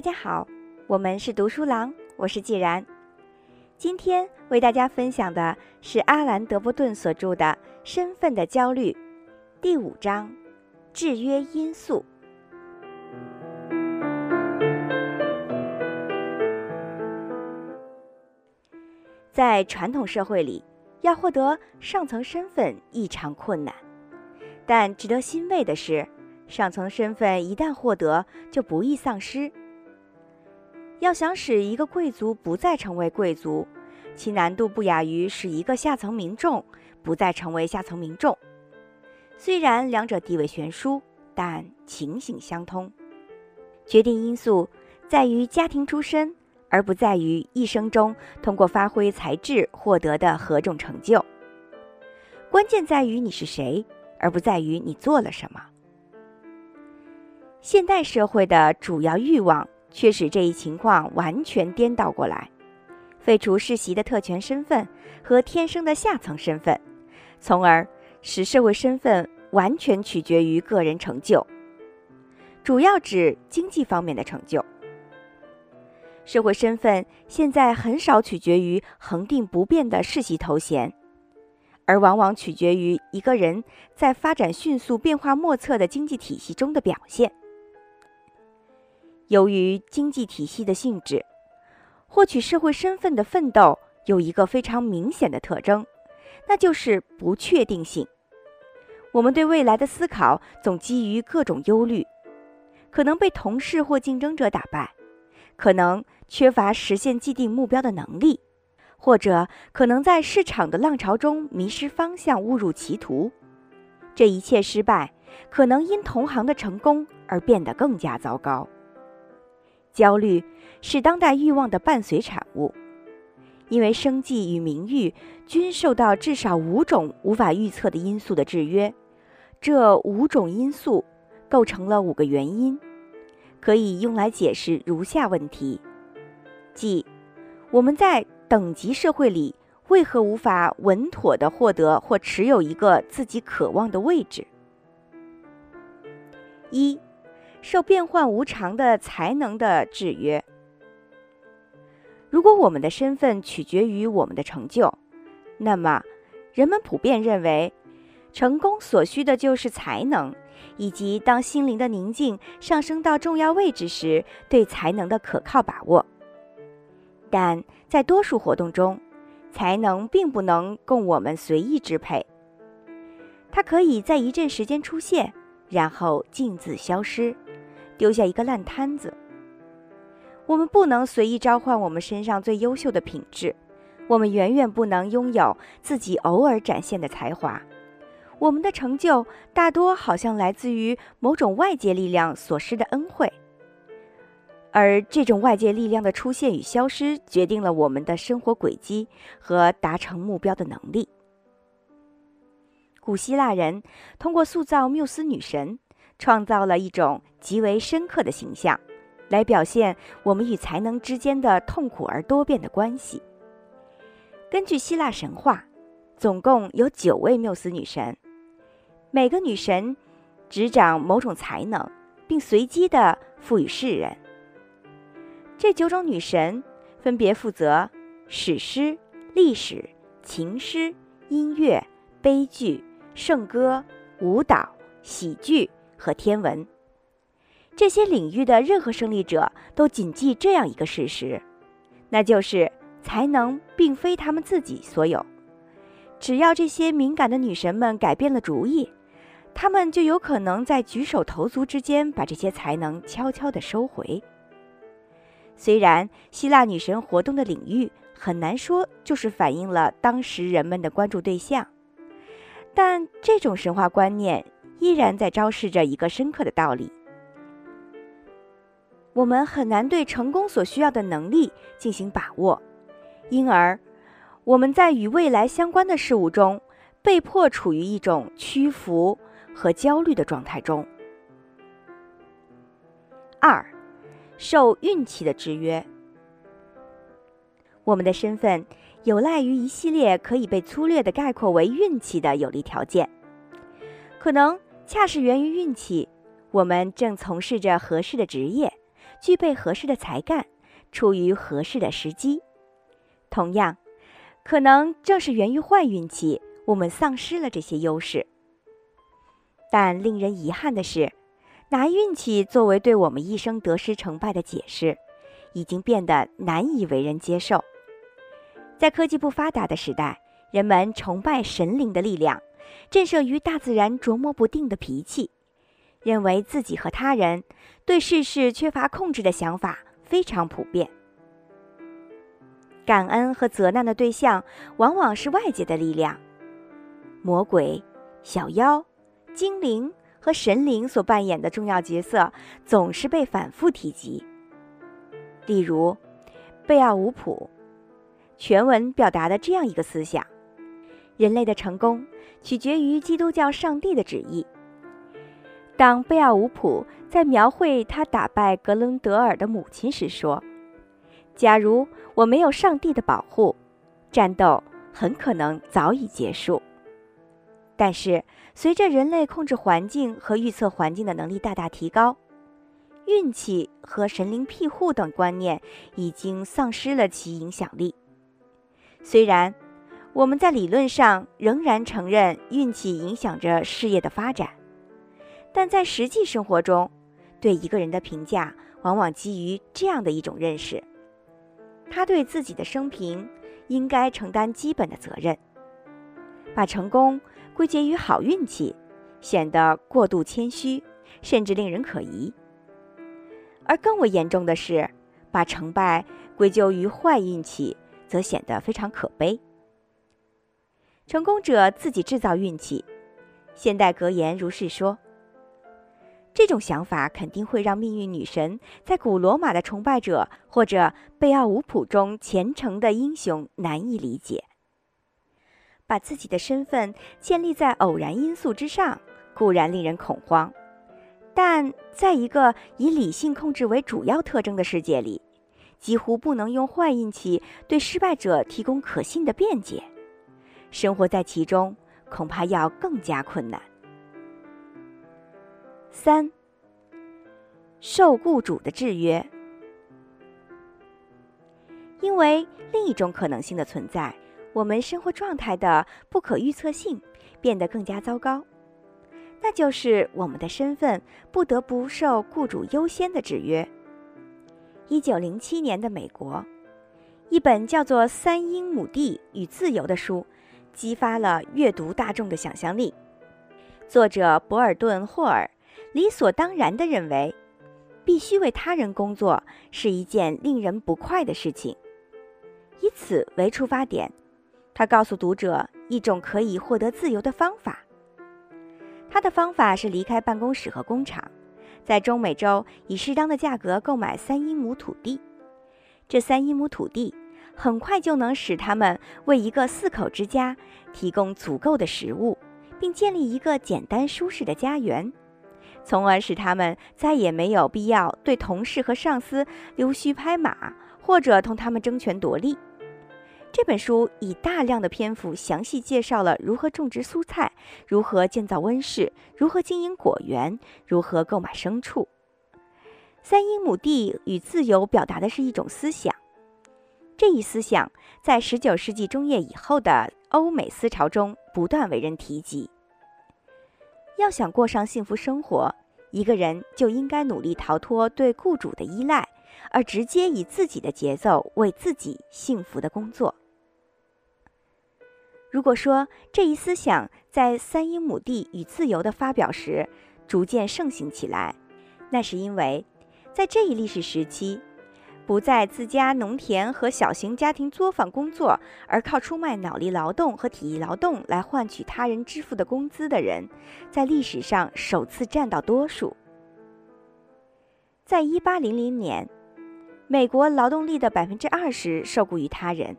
大家好，我们是读书郎，我是既然。今天为大家分享的是阿兰·德波顿所著的《身份的焦虑》第五章：制约因素。在传统社会里，要获得上层身份异常困难，但值得欣慰的是，上层身份一旦获得，就不易丧失。要想使一个贵族不再成为贵族，其难度不亚于使一个下层民众不再成为下层民众。虽然两者地位悬殊，但情形相通。决定因素在于家庭出身，而不在于一生中通过发挥才智获得的何种成就。关键在于你是谁，而不在于你做了什么。现代社会的主要欲望。却使这一情况完全颠倒过来，废除世袭的特权身份和天生的下层身份，从而使社会身份完全取决于个人成就，主要指经济方面的成就。社会身份现在很少取决于恒定不变的世袭头衔，而往往取决于一个人在发展迅速、变化莫测的经济体系中的表现。由于经济体系的性质，获取社会身份的奋斗有一个非常明显的特征，那就是不确定性。我们对未来的思考总基于各种忧虑：可能被同事或竞争者打败，可能缺乏实现既定目标的能力，或者可能在市场的浪潮中迷失方向，误入歧途。这一切失败，可能因同行的成功而变得更加糟糕。焦虑是当代欲望的伴随产物，因为生计与名誉均受到至少五种无法预测的因素的制约。这五种因素构成了五个原因，可以用来解释如下问题：即我们在等级社会里为何无法稳妥地获得或持有一个自己渴望的位置？一。受变幻无常的才能的制约。如果我们的身份取决于我们的成就，那么人们普遍认为，成功所需的就是才能，以及当心灵的宁静上升到重要位置时，对才能的可靠把握。但在多数活动中，才能并不能供我们随意支配，它可以在一阵时间出现，然后径自消失。丢下一个烂摊子。我们不能随意召唤我们身上最优秀的品质，我们远远不能拥有自己偶尔展现的才华。我们的成就大多好像来自于某种外界力量所施的恩惠，而这种外界力量的出现与消失，决定了我们的生活轨迹和达成目标的能力。古希腊人通过塑造缪斯女神。创造了一种极为深刻的形象，来表现我们与才能之间的痛苦而多变的关系。根据希腊神话，总共有九位缪斯女神，每个女神执掌某种才能，并随机地赋予世人。这九种女神分别负责史诗、历史、情诗、音乐、悲剧、圣歌、舞蹈、喜剧。和天文，这些领域的任何胜利者都谨记这样一个事实，那就是才能并非他们自己所有。只要这些敏感的女神们改变了主意，她们就有可能在举手投足之间把这些才能悄悄地收回。虽然希腊女神活动的领域很难说就是反映了当时人们的关注对象，但这种神话观念。依然在昭示着一个深刻的道理：我们很难对成功所需要的能力进行把握，因而我们在与未来相关的事物中被迫处于一种屈服和焦虑的状态中。二，受运气的制约，我们的身份有赖于一系列可以被粗略的概括为运气的有利条件，可能。恰是源于运气，我们正从事着合适的职业，具备合适的才干，处于合适的时机。同样，可能正是源于坏运气，我们丧失了这些优势。但令人遗憾的是，拿运气作为对我们一生得失成败的解释，已经变得难以为人接受。在科技不发达的时代，人们崇拜神灵的力量，震慑于大自然琢磨不定的脾气，认为自己和他人对世事缺乏控制的想法非常普遍。感恩和责难的对象往往是外界的力量，魔鬼、小妖。精灵和神灵所扮演的重要角色总是被反复提及。例如，贝奥武普全文表达的这样一个思想：人类的成功取决于基督教上帝的旨意。当贝奥武普在描绘他打败格伦德尔的母亲时说：“假如我没有上帝的保护，战斗很可能早已结束。”但是，随着人类控制环境和预测环境的能力大大提高，运气和神灵庇护等观念已经丧失了其影响力。虽然我们在理论上仍然承认运气影响着事业的发展，但在实际生活中，对一个人的评价往往基于这样的一种认识：他对自己的生平应该承担基本的责任，把成功。归结于好运气，显得过度谦虚，甚至令人可疑；而更为严重的是，把成败归咎于坏运气，则显得非常可悲。成功者自己制造运气，现代格言如是说。这种想法肯定会让命运女神在古罗马的崇拜者或者贝奥武普中虔诚的英雄难以理解。把自己的身份建立在偶然因素之上，固然令人恐慌，但在一个以理性控制为主要特征的世界里，几乎不能用坏运气对失败者提供可信的辩解。生活在其中，恐怕要更加困难。三，受雇主的制约，因为另一种可能性的存在。我们生活状态的不可预测性变得更加糟糕，那就是我们的身份不得不受雇主优先的制约。一九零七年的美国，一本叫做《三英亩地与自由》的书，激发了阅读大众的想象力。作者博尔顿·霍尔理所当然地认为，必须为他人工作是一件令人不快的事情，以此为出发点。他告诉读者一种可以获得自由的方法。他的方法是离开办公室和工厂，在中美洲以适当的价格购买三英亩土地。这三英亩土地很快就能使他们为一个四口之家提供足够的食物，并建立一个简单舒适的家园，从而使他们再也没有必要对同事和上司溜须拍马，或者同他们争权夺利。这本书以大量的篇幅详细介绍了如何种植蔬菜、如何建造温室、如何经营果园、如何购买牲畜。三英亩地与自由表达的是一种思想，这一思想在19世纪中叶以后的欧美思潮中不断为人提及。要想过上幸福生活，一个人就应该努力逃脱对雇主的依赖，而直接以自己的节奏为自己幸福的工作。如果说这一思想在《三英亩地与自由》的发表时逐渐盛行起来，那是因为，在这一历史时期，不在自家农田和小型家庭作坊工作，而靠出卖脑力劳动和体力劳动来换取他人支付的工资的人，在历史上首次占到多数。在1800年，美国劳动力的百分之二十受雇于他人。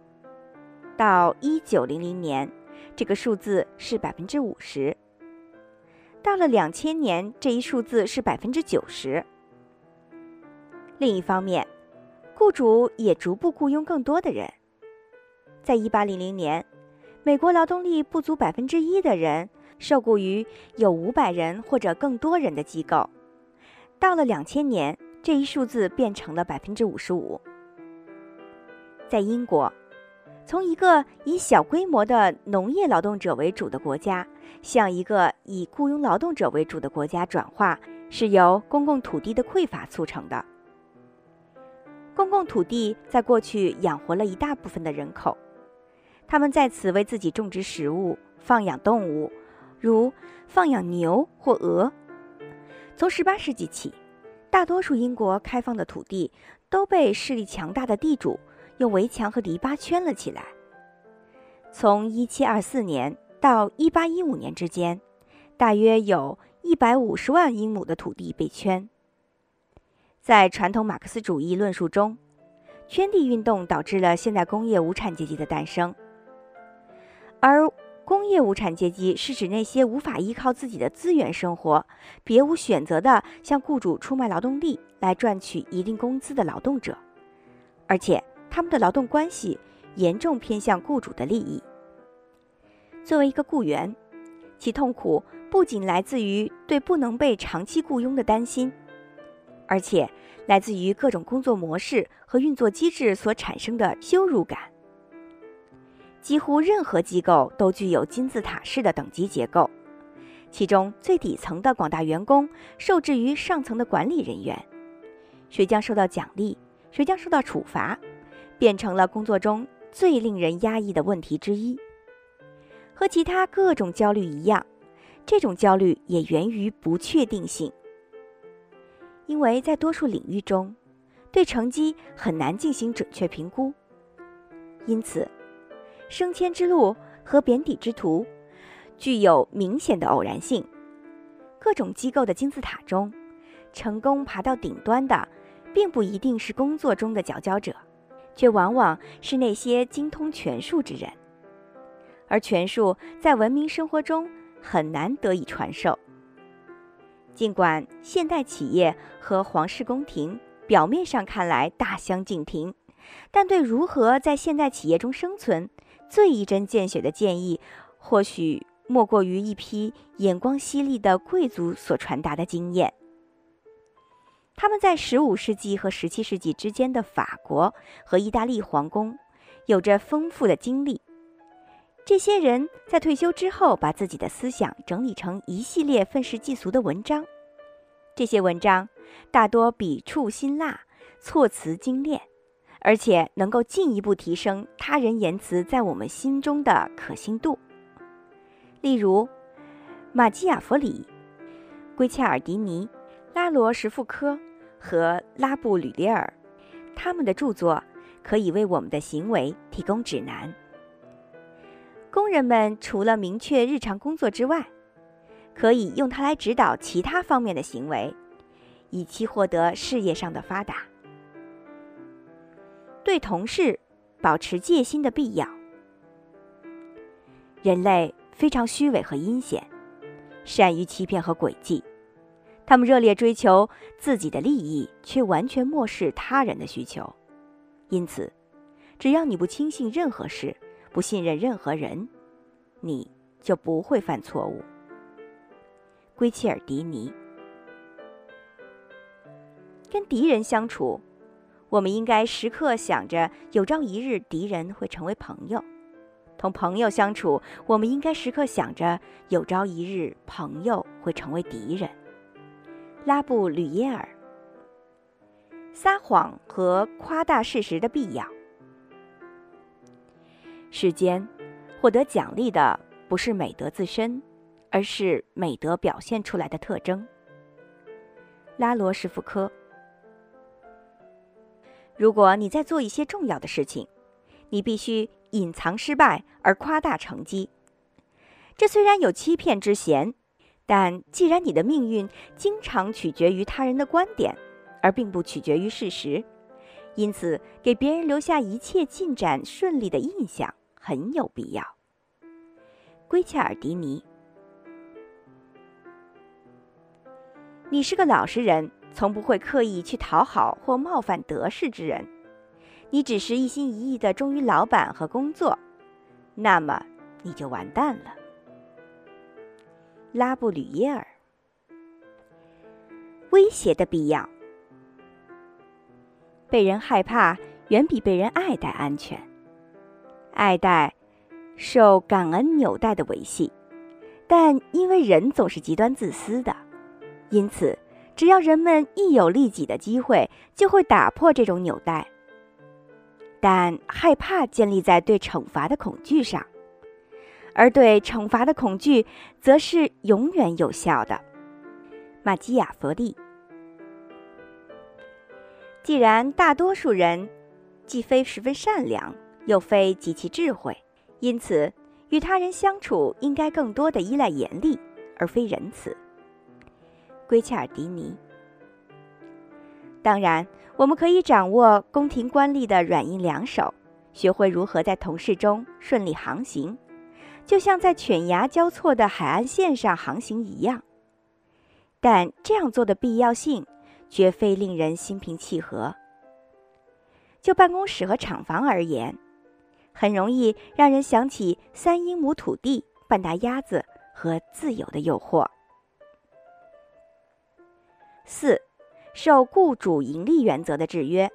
到一九零零年，这个数字是百分之五十。到了两千年，这一数字是百分之九十。另一方面，雇主也逐步雇佣更多的人。在一八零零年，美国劳动力不足百分之一的人受雇于有五百人或者更多人的机构。到了两千年，这一数字变成了百分之五十五。在英国，从一个以小规模的农业劳动者为主的国家，向一个以雇佣劳动者为主的国家转化，是由公共土地的匮乏促成的。公共土地在过去养活了一大部分的人口，他们在此为自己种植食物、放养动物，如放养牛或鹅。从18世纪起，大多数英国开放的土地都被势力强大的地主用围墙和篱笆圈了起来。从1724年到1815年之间，大约有一百五十万英亩的土地被圈。在传统马克思主义论述中，圈地运动导致了现代工业无产阶级的诞生。而工业无产阶级是指那些无法依靠自己的资源生活、别无选择的向雇主出卖劳动力来赚取一定工资的劳动者，而且他们的劳动关系严重偏向雇主的利益。作为一个雇员，其痛苦不仅来自于对不能被长期雇佣的担心。而且，来自于各种工作模式和运作机制所产生的羞辱感。几乎任何机构都具有金字塔式的等级结构，其中最底层的广大员工受制于上层的管理人员，谁将受到奖励，谁将受到处罚，变成了工作中最令人压抑的问题之一。和其他各种焦虑一样，这种焦虑也源于不确定性。因为在多数领域中，对成绩很难进行准确评估，因此，升迁之路和贬底之途具有明显的偶然性。各种机构的金字塔中，成功爬到顶端的，并不一定是工作中的佼佼者，却往往是那些精通权术之人，而权术在文明生活中很难得以传授。尽管现代企业和皇室宫廷表面上看来大相径庭，但对如何在现代企业中生存，最一针见血的建议，或许莫过于一批眼光犀利的贵族所传达的经验。他们在15世纪和17世纪之间的法国和意大利皇宫，有着丰富的经历。这些人在退休之后，把自己的思想整理成一系列愤世嫉俗的文章。这些文章大多笔触辛辣，措辞精炼，而且能够进一步提升他人言辞在我们心中的可信度。例如，马基雅弗里、圭切尔迪尼、拉罗什富科和拉布吕列尔，他们的著作可以为我们的行为提供指南。工人们除了明确日常工作之外，可以用它来指导其他方面的行为，以期获得事业上的发达。对同事保持戒心的必要。人类非常虚伪和阴险，善于欺骗和诡计，他们热烈追求自己的利益，却完全漠视他人的需求。因此，只要你不轻信任何事，不信任任何人，你就不会犯错误。圭切尔迪尼。跟敌人相处，我们应该时刻想着有朝一日敌人会成为朋友；同朋友相处，我们应该时刻想着有朝一日朋友会成为敌人。拉布吕耶尔。撒谎和夸大事实的必要。世间，获得奖励的不是美德自身，而是美德表现出来的特征。拉罗什福科。如果你在做一些重要的事情，你必须隐藏失败而夸大成绩。这虽然有欺骗之嫌，但既然你的命运经常取决于他人的观点，而并不取决于事实，因此给别人留下一切进展顺利的印象。很有必要。圭切尔迪尼，你是个老实人，从不会刻意去讨好或冒犯得势之人。你只是一心一意的忠于老板和工作，那么你就完蛋了。拉布吕耶尔，威胁的必要。被人害怕远比被人爱戴安全。爱戴受感恩纽带的维系，但因为人总是极端自私的，因此只要人们一有利己的机会，就会打破这种纽带。但害怕建立在对惩罚的恐惧上，而对惩罚的恐惧则是永远有效的。马基雅佛利。既然大多数人既非十分善良，又非极其智慧，因此与他人相处应该更多的依赖严厉，而非仁慈。圭切尔迪尼。当然，我们可以掌握宫廷官吏的软硬两手，学会如何在同事中顺利航行，就像在犬牙交错的海岸线上航行一样。但这样做的必要性。绝非令人心平气和。就办公室和厂房而言，很容易让人想起三英亩土地、半打鸭子和自由的诱惑。四，受雇主盈利原则的制约。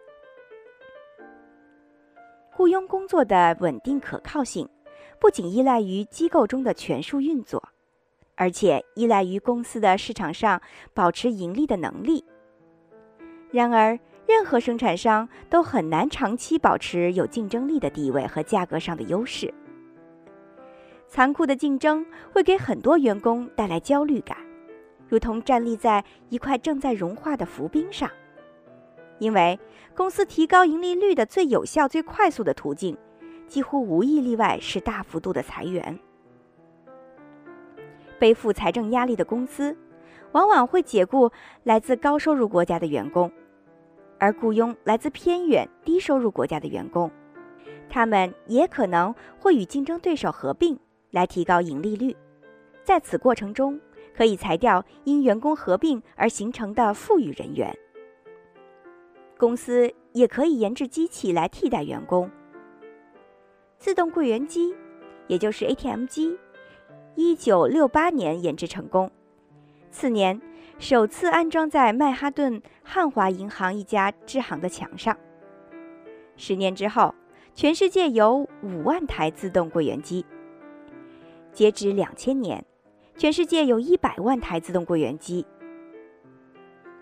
雇佣工作的稳定可靠性，不仅依赖于机构中的权术运作，而且依赖于公司的市场上保持盈利的能力。然而，任何生产商都很难长期保持有竞争力的地位和价格上的优势。残酷的竞争会给很多员工带来焦虑感，如同站立在一块正在融化的浮冰上。因为公司提高盈利率的最有效、最快速的途径，几乎无一例外是大幅度的裁员。背负财政压力的公司。往往会解雇来自高收入国家的员工，而雇佣来自偏远低收入国家的员工。他们也可能会与竞争对手合并来提高盈利率。在此过程中，可以裁掉因员工合并而形成的富裕人员。公司也可以研制机器来替代员工。自动柜员机，也就是 ATM 机，一九六八年研制成功。次年，首次安装在曼哈顿汉华银行一家支行的墙上。十年之后，全世界有五万台自动柜员机。截止两千年，全世界有一百万台自动柜员机。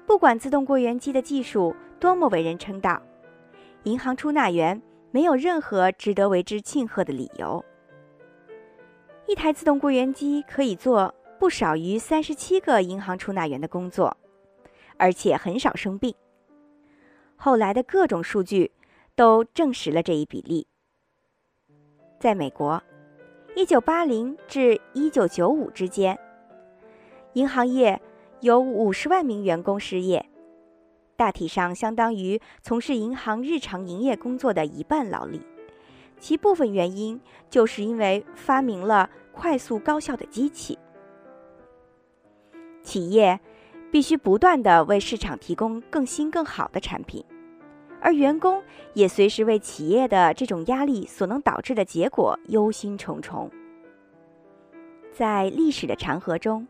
不管自动柜员机的技术多么为人称道，银行出纳员没有任何值得为之庆贺的理由。一台自动柜员机可以做。不少于三十七个银行出纳员的工作，而且很少生病。后来的各种数据都证实了这一比例。在美国，一九八零至一九九五之间，银行业有五十万名员工失业，大体上相当于从事银行日常营业工作的一半劳力。其部分原因就是因为发明了快速高效的机器。企业必须不断地为市场提供更新更好的产品，而员工也随时为企业的这种压力所能导致的结果忧心忡忡。在历史的长河中，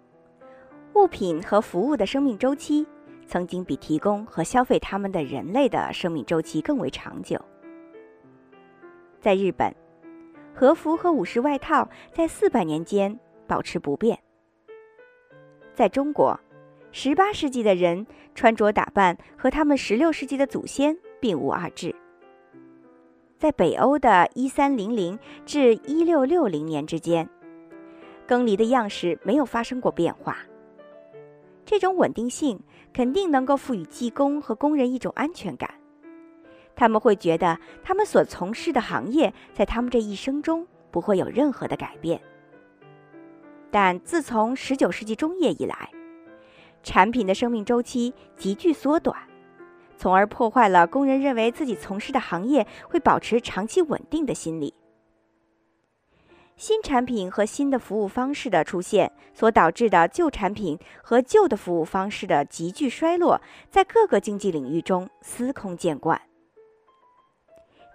物品和服务的生命周期曾经比提供和消费他们的人类的生命周期更为长久。在日本，和服和武士外套在四百年间保持不变。在中国，十八世纪的人穿着打扮和他们十六世纪的祖先并无二致。在北欧的一三零零至一六六零年之间，耕犁的样式没有发生过变化。这种稳定性肯定能够赋予技工和工人一种安全感，他们会觉得他们所从事的行业在他们这一生中不会有任何的改变。但自从十九世纪中叶以来，产品的生命周期急剧缩短，从而破坏了工人认为自己从事的行业会保持长期稳定的心理。新产品和新的服务方式的出现所导致的旧产品和旧的服务方式的急剧衰落，在各个经济领域中司空见惯。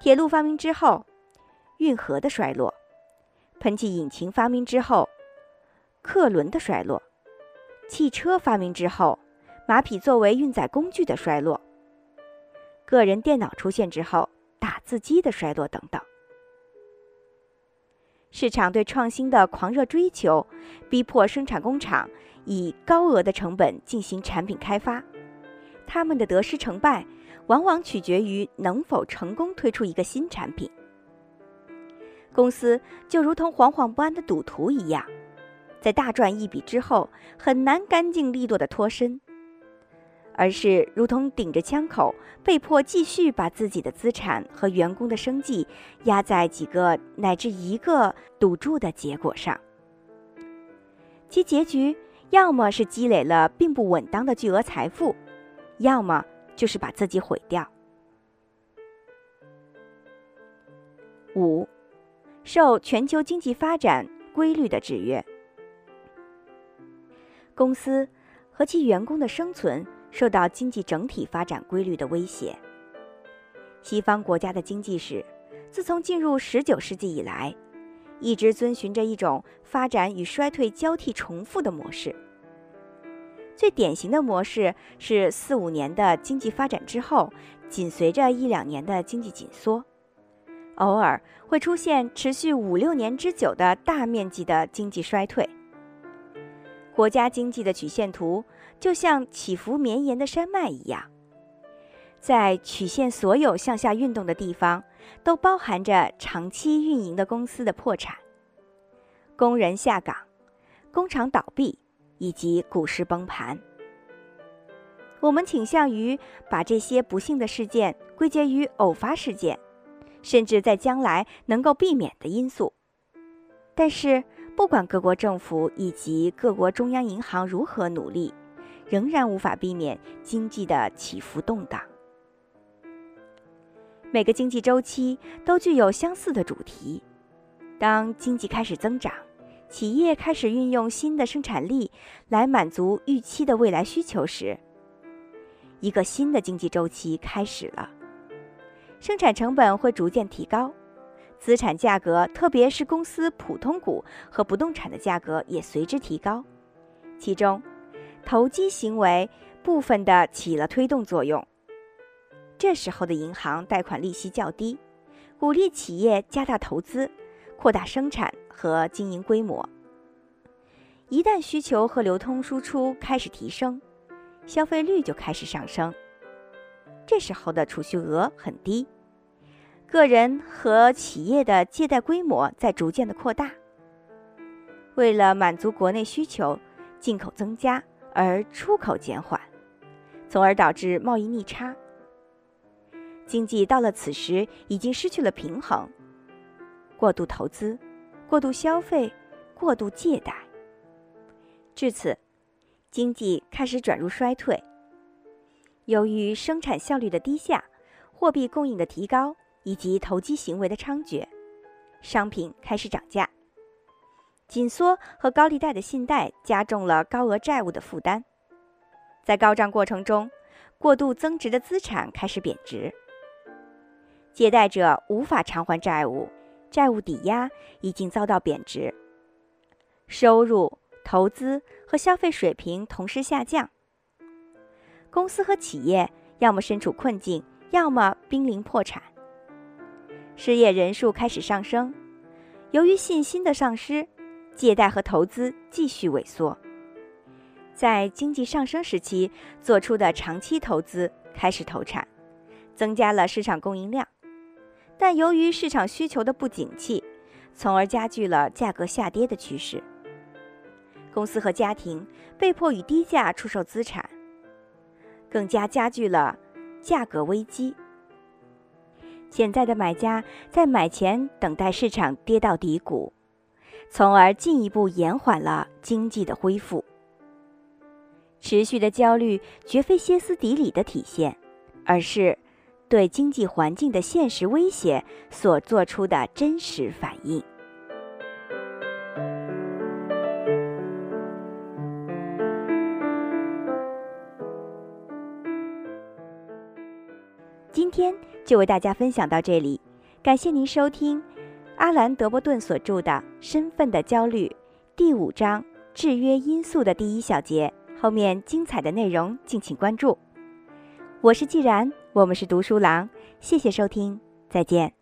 铁路发明之后，运河的衰落；喷气引擎发明之后。客轮的衰落，汽车发明之后，马匹作为运载工具的衰落，个人电脑出现之后，打字机的衰落等等。市场对创新的狂热追求，逼迫生产工厂以高额的成本进行产品开发。他们的得失成败，往往取决于能否成功推出一个新产品。公司就如同惶惶不安的赌徒一样，在大赚一笔之后，很难干净利落的脱身。而是如同顶着枪口，被迫继续把自己的资产和员工的生计压在几个乃至一个赌注的结果上，其结局要么是积累了并不稳当的巨额财富，要么就是把自己毁掉。五，受全球经济发展规律的制约，公司和其员工的生存。受到经济整体发展规律的威胁。西方国家的经济史，自从进入19世纪以来，一直遵循着一种发展与衰退交替重复的模式。最典型的模式是四五年的经济发展之后，紧随着一两年的经济紧缩，偶尔会出现持续五六年之久的大面积的经济衰退。国家经济的曲线图。就像起伏绵延的山脉一样，在曲线所有向下运动的地方，都包含着长期运营的公司的破产、工人下岗、工厂倒闭以及股市崩盘。我们倾向于把这些不幸的事件归结于偶发事件，甚至在将来能够避免的因素。但是，不管各国政府以及各国中央银行如何努力，仍然无法避免经济的起伏动荡。每个经济周期都具有相似的主题。当经济开始增长，企业开始运用新的生产力来满足预期的未来需求时，一个新的经济周期开始了。生产成本会逐渐提高，资产价格，特别是公司普通股和不动产的价格也随之提高，其中。投机行为部分的起了推动作用。这时候的银行贷款利息较低，鼓励企业加大投资、扩大生产和经营规模。一旦需求和流通输出开始提升，消费率就开始上升。这时候的储蓄额很低，个人和企业的借贷规模在逐渐的扩大。为了满足国内需求，进口增加。而出口减缓，从而导致贸易逆差。经济到了此时已经失去了平衡，过度投资、过度消费、过度借贷，至此，经济开始转入衰退。由于生产效率的低下、货币供应的提高以及投机行为的猖獗，商品开始涨价。紧缩和高利贷的信贷加重了高额债务的负担，在高涨过程中，过度增值的资产开始贬值，借贷者无法偿还债务，债务抵押已经遭到贬值，收入、投资和消费水平同时下降，公司和企业要么身处困境，要么濒临破产，失业人数开始上升，由于信心的丧失。借贷和投资继续萎缩，在经济上升时期做出的长期投资开始投产，增加了市场供应量，但由于市场需求的不景气，从而加剧了价格下跌的趋势。公司和家庭被迫以低价出售资产，更加加剧了价格危机。现在的买家在买前等待市场跌到底谷。从而进一步延缓了经济的恢复。持续的焦虑绝非歇斯底里的体现，而是对经济环境的现实威胁所做出的真实反应。就为大家分享到这里，感谢您收听。阿兰·德伯顿所著的《身份的焦虑》第五章“制约因素”的第一小节，后面精彩的内容敬请关注。我是既然，我们是读书郎，谢谢收听，再见。